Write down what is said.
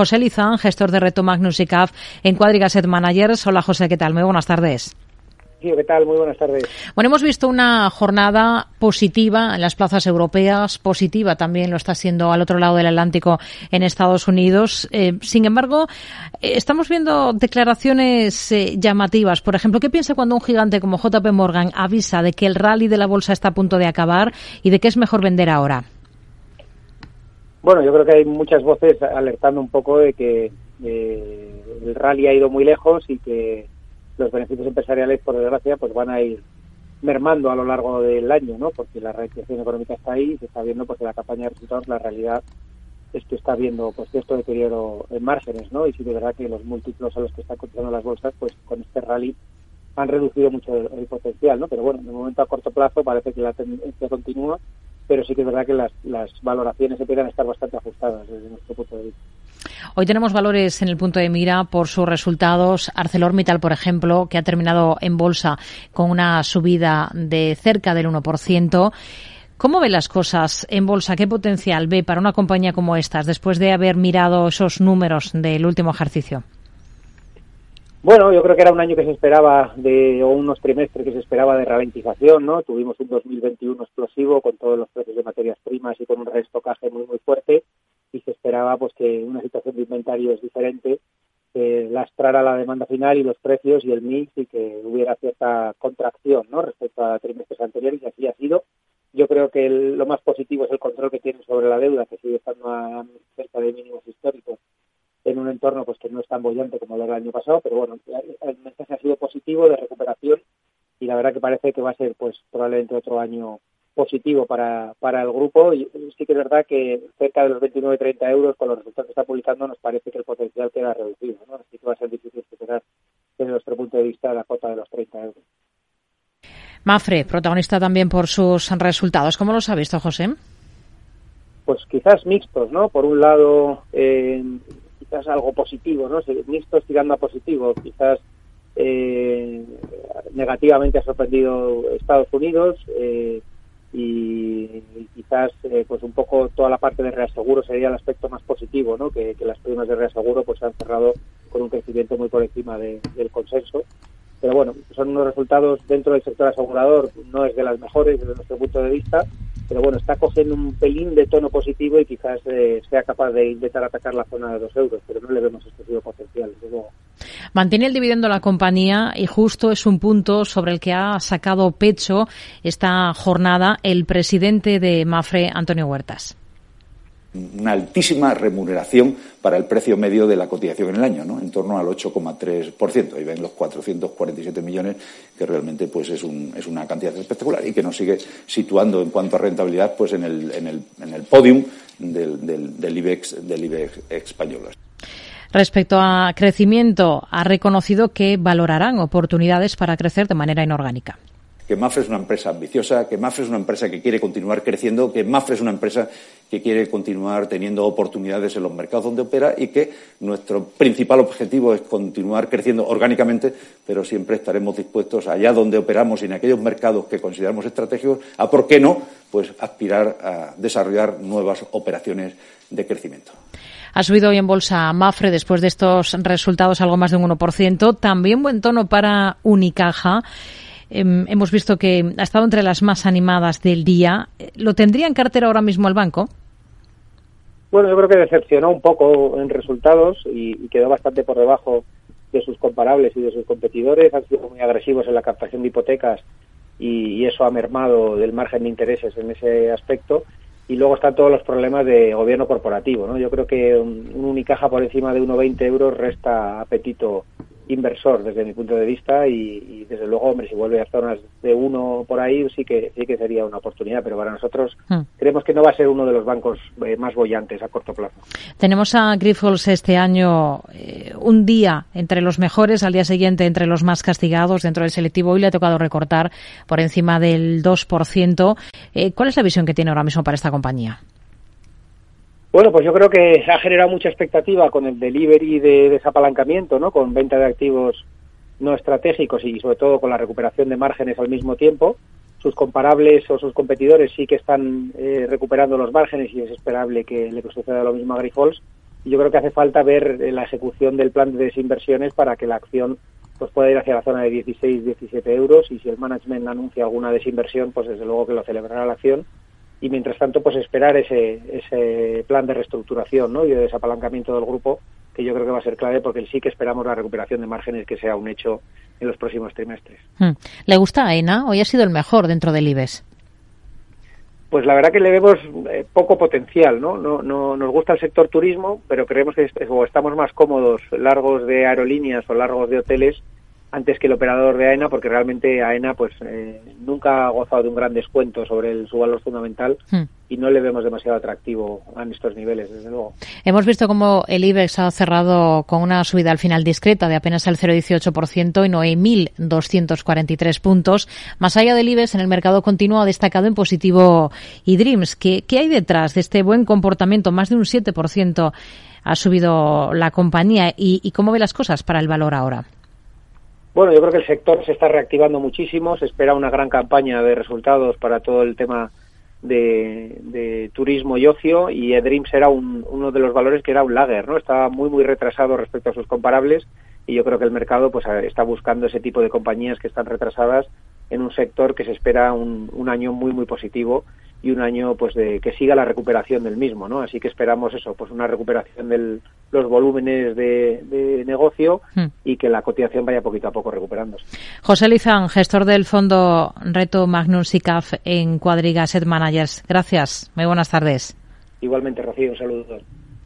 José Lizán, gestor de Reto Magnus y CAF en Cuadriga Managers. Hola José, ¿qué tal? Muy buenas tardes. Sí, ¿qué tal? Muy buenas tardes. Bueno, hemos visto una jornada positiva en las plazas europeas, positiva también lo está siendo al otro lado del Atlántico en Estados Unidos. Eh, sin embargo, eh, estamos viendo declaraciones eh, llamativas. Por ejemplo, ¿qué piensa cuando un gigante como JP Morgan avisa de que el rally de la bolsa está a punto de acabar y de que es mejor vender ahora? Bueno, yo creo que hay muchas voces alertando un poco de que el rally ha ido muy lejos y que los beneficios empresariales, por desgracia, pues van a ir mermando a lo largo del año, ¿no? Porque la reactivación económica está ahí, se está viendo pues la campaña de resultados la realidad es que está viendo pues cierto deterioro en márgenes, ¿no? Y sí de verdad que los múltiplos a los que están cotizando las bolsas, pues con este rally han reducido mucho el, potencial, ¿no? Pero bueno, de momento a corto plazo parece que la tendencia continúa, pero sí que es verdad que las, valoraciones empiezan a estar bastante ajustadas desde nuestro punto de vista. Hoy tenemos valores en el punto de mira por sus resultados. ArcelorMittal, por ejemplo, que ha terminado en bolsa con una subida de cerca del 1%. ¿Cómo ve las cosas en bolsa? ¿Qué potencial ve para una compañía como estas después de haber mirado esos números del último ejercicio? Bueno, yo creo que era un año que se esperaba de, o unos trimestres que se esperaba de ralentización, ¿no? Tuvimos un 2021 explosivo con todos los precios de materias primas y con un restocaje muy, muy fuerte y se esperaba pues que una situación de inventario es diferente eh, lastrara la demanda final y los precios y el mix y que hubiera cierta contracción ¿no? respecto a trimestres anteriores y así ha sido. Yo creo que lo más positivo es el control que tienen sobre la deuda, que sigue estando a cerca de mínimos históricos en un entorno pues que no es tan bollante como lo del año pasado, pero bueno, el mensaje ha sido positivo de recuperación y la verdad que parece que va a ser pues probablemente otro año positivo para, para el grupo y sí que es verdad que cerca de los 29-30 euros con los resultados que está publicando nos parece que el potencial queda reducido, ¿no? así que va a ser difícil superar desde nuestro punto de vista la cota de los 30 euros. Mafre, protagonista también por sus resultados. ¿Cómo los ha visto, José? Pues quizás mixtos, ¿no? Por un lado, eh, quizás algo positivo, ¿no? Mixtos tirando a positivo, quizás eh, negativamente ha sorprendido Estados Unidos, eh, y, quizás eh, pues un poco toda la parte de reaseguro sería el aspecto más positivo, ¿no? que, las primas de reaseguro pues han cerrado con un crecimiento muy por encima del consenso. Pero bueno, son unos resultados dentro del sector asegurador, no es de las mejores desde nuestro punto de vista, pero bueno, está cogiendo un pelín de tono positivo y quizás eh, sea capaz de intentar atacar la zona de dos euros, pero no le vemos excesivo potencial, desde luego. Mantiene el dividendo la compañía y justo es un punto sobre el que ha sacado pecho esta jornada el presidente de Mafre, Antonio Huertas una altísima remuneración para el precio medio de la cotización en el año, ¿no? en torno al 8,3%. Ahí ven los 447 millones, que realmente pues es, un, es una cantidad espectacular y que nos sigue situando en cuanto a rentabilidad pues en el, en el, en el podium del, del, IBEX, del IBEX español. Respecto a crecimiento, ha reconocido que valorarán oportunidades para crecer de manera inorgánica que Mafre es una empresa ambiciosa, que Mafre es una empresa que quiere continuar creciendo, que Mafre es una empresa que quiere continuar teniendo oportunidades en los mercados donde opera y que nuestro principal objetivo es continuar creciendo orgánicamente, pero siempre estaremos dispuestos allá donde operamos y en aquellos mercados que consideramos estratégicos a, ¿por qué no?, pues aspirar a desarrollar nuevas operaciones de crecimiento. Ha subido hoy en bolsa Mafre después de estos resultados algo más de un 1%. También buen tono para Unicaja. Em, hemos visto que ha estado entre las más animadas del día. ¿Lo tendría en cartera ahora mismo el banco? Bueno, yo creo que decepcionó un poco en resultados y, quedó bastante por debajo de sus comparables y de sus competidores. Han sido muy agresivos en la captación de hipotecas y, eso ha mermado del margen de intereses en ese aspecto. Y luego están todos los problemas de gobierno corporativo. ¿no? Yo creo que un, un Unicaja por encima de 1,20 euros resta apetito inversor desde mi punto de vista y, desde luego, hombre, si vuelve a zonas de uno por ahí sí que sí que sería una oportunidad, pero para nosotros hmm. creemos que no va a ser uno de los bancos eh, más bollantes a corto plazo. Tenemos a Grifols este año eh, un día entre los mejores, al día siguiente entre los más castigados dentro del selectivo. y le ha tocado recortar por encima del 2%. Eh, ¿Cuál es la visión que tiene ahora mismo para esta compañía? Bueno, pues yo creo que ha generado mucha expectativa con el delivery de desapalancamiento, ¿no? Con venta de activos no estratégicos y sobre todo con la recuperación de márgenes al mismo tiempo. Sus comparables o sus competidores sí que están eh, recuperando los márgenes y es esperable que le suceda lo mismo a Grifols. Y yo creo que hace falta ver la ejecución del plan de desinversiones para que la acción pues pueda ir hacia la zona de 16, 17 euros y si el management anuncia alguna desinversión, pues desde luego que lo celebrará la acción y mientras tanto pues esperar ese, ese plan de reestructuración ¿no? y de desapalancamiento del grupo que yo creo que va a ser clave porque sí que esperamos la recuperación de márgenes que sea un hecho en los próximos trimestres. Hmm. ¿Le gusta AENA? Hoy ha sido el mejor dentro del IBEX. Pues la verdad que le vemos eh, poco potencial, ¿no? ¿no? No nos gusta el sector turismo, pero creemos que o estamos más cómodos largos de aerolíneas o largos de hoteles antes que el operador de AENA, porque realmente AENA pues eh, nunca ha gozado de un gran descuento sobre el, su valor fundamental hmm. y no le vemos demasiado atractivo a estos niveles, desde luego. Hemos visto cómo el IBEX ha cerrado con una subida al final discreta de apenas el 0,18% y no hay 1.243 puntos. Más allá del IBEX, en el mercado continuo ha destacado en positivo eDreams. ¿Qué, ¿Qué hay detrás de este buen comportamiento? Más de un 7% ha subido la compañía y, y cómo ve las cosas para el valor ahora. Bueno, yo creo que el sector se está reactivando muchísimo, se espera una gran campaña de resultados para todo el tema de, turismo y ocio y eDreams era uno de los valores que era un lager, ¿no? Estaba muy muy retrasado respecto a sus comparables y yo creo que el mercado pues está buscando ese tipo de compañías que están retrasadas en un sector que se espera un, un año muy muy positivo y un año pues de que siga la recuperación del mismo, ¿no? Así que esperamos eso, pues una recuperación de los volúmenes de, negocio hmm. y que la cotización vaya poquito a poco recuperándose. José Lizán, gestor del fondo Reto Magnus SICAF en Cuadriga Asset Managers. Gracias. Muy buenas tardes. Igualmente, Rocío, un saludo.